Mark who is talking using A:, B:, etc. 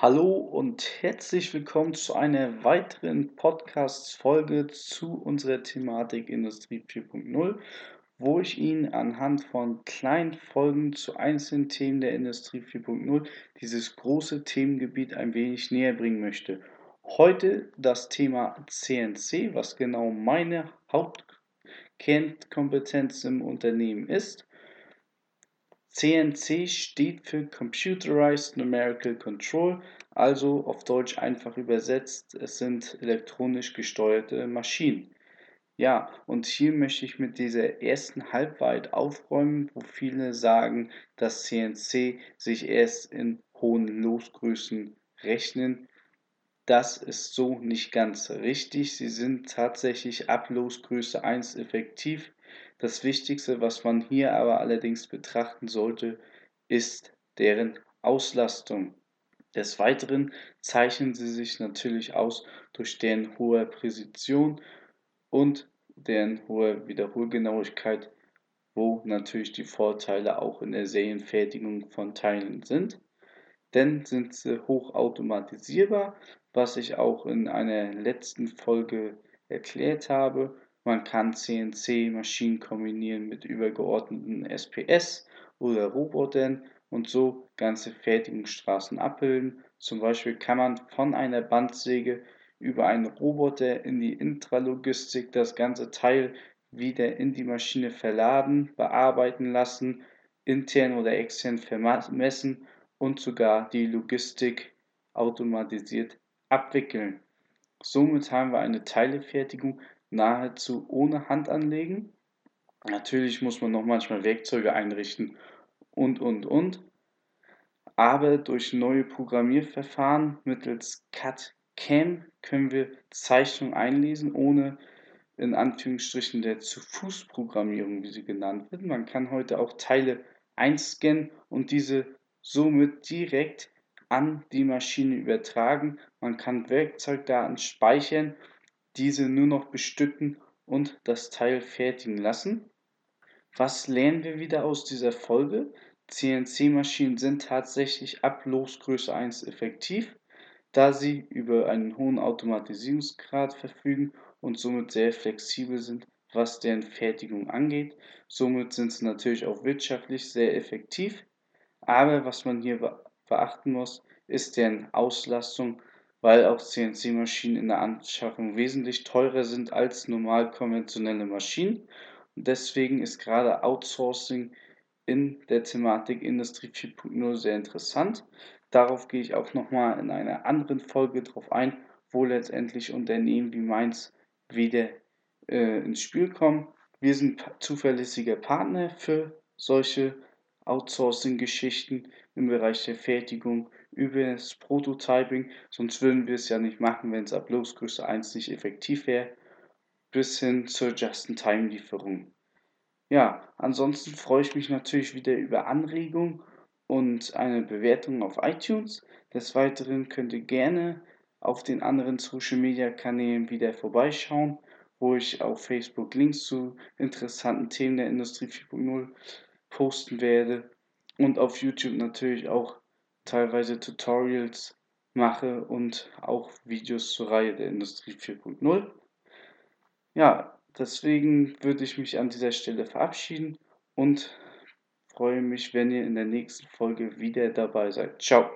A: Hallo und herzlich willkommen zu einer weiteren Podcast-Folge zu unserer Thematik Industrie 4.0, wo ich Ihnen anhand von kleinen Folgen zu einzelnen Themen der Industrie 4.0 dieses große Themengebiet ein wenig näher bringen möchte. Heute das Thema CNC, was genau meine Hauptkernkompetenz im Unternehmen ist. CNC steht für Computerized Numerical Control, also auf Deutsch einfach übersetzt, es sind elektronisch gesteuerte Maschinen. Ja, und hier möchte ich mit dieser ersten Halbwahrheit aufräumen, wo viele sagen, dass CNC sich erst in hohen Losgrößen rechnen. Das ist so nicht ganz richtig. Sie sind tatsächlich ab Losgröße 1 effektiv. Das Wichtigste, was man hier aber allerdings betrachten sollte, ist deren Auslastung. Des Weiteren zeichnen sie sich natürlich aus durch deren hohe Präzision und deren hohe Wiederholgenauigkeit, wo natürlich die Vorteile auch in der Serienfertigung von Teilen sind. Denn sind sie hochautomatisierbar, was ich auch in einer letzten Folge erklärt habe man kann CNC-Maschinen kombinieren mit übergeordneten SPS oder Robotern und so ganze Fertigungsstraßen abbilden. Zum Beispiel kann man von einer Bandsäge über einen Roboter in die Intralogistik das ganze Teil wieder in die Maschine verladen, bearbeiten lassen, intern oder extern vermessen und sogar die Logistik automatisiert abwickeln. Somit haben wir eine Teilefertigung, nahezu ohne Hand anlegen. Natürlich muss man noch manchmal Werkzeuge einrichten und, und, und. Aber durch neue Programmierverfahren mittels CAD-CAM können wir Zeichnungen einlesen, ohne in Anführungsstrichen der Zu-Fuß-Programmierung, wie sie genannt wird. Man kann heute auch Teile einscannen und diese somit direkt an die Maschine übertragen. Man kann Werkzeugdaten speichern diese nur noch bestücken und das Teil fertigen lassen. Was lernen wir wieder aus dieser Folge? CNC-Maschinen sind tatsächlich ab Losgröße 1 effektiv, da sie über einen hohen Automatisierungsgrad verfügen und somit sehr flexibel sind, was deren Fertigung angeht. Somit sind sie natürlich auch wirtschaftlich sehr effektiv. Aber was man hier beachten muss, ist deren Auslastung weil auch CNC-Maschinen in der Anschaffung wesentlich teurer sind als normal konventionelle Maschinen. Und deswegen ist gerade Outsourcing in der Thematik Industrie 4.0 sehr interessant. Darauf gehe ich auch nochmal in einer anderen Folge drauf ein, wo letztendlich Unternehmen wie meins wieder äh, ins Spiel kommen. Wir sind zuverlässiger Partner für solche Outsourcing-Geschichten im Bereich der Fertigung über das Prototyping, sonst würden wir es ja nicht machen, wenn es ab Losgröße 1 nicht effektiv wäre, bis hin zur Just-in-Time-Lieferung. Ja, ansonsten freue ich mich natürlich wieder über Anregungen und eine Bewertung auf iTunes. Des Weiteren könnt ihr gerne auf den anderen Social Media Kanälen wieder vorbeischauen, wo ich auf Facebook Links zu interessanten Themen der Industrie 4.0 posten werde und auf YouTube natürlich auch teilweise Tutorials mache und auch Videos zur Reihe der Industrie 4.0. Ja, deswegen würde ich mich an dieser Stelle verabschieden und freue mich, wenn ihr in der nächsten Folge wieder dabei seid. Ciao.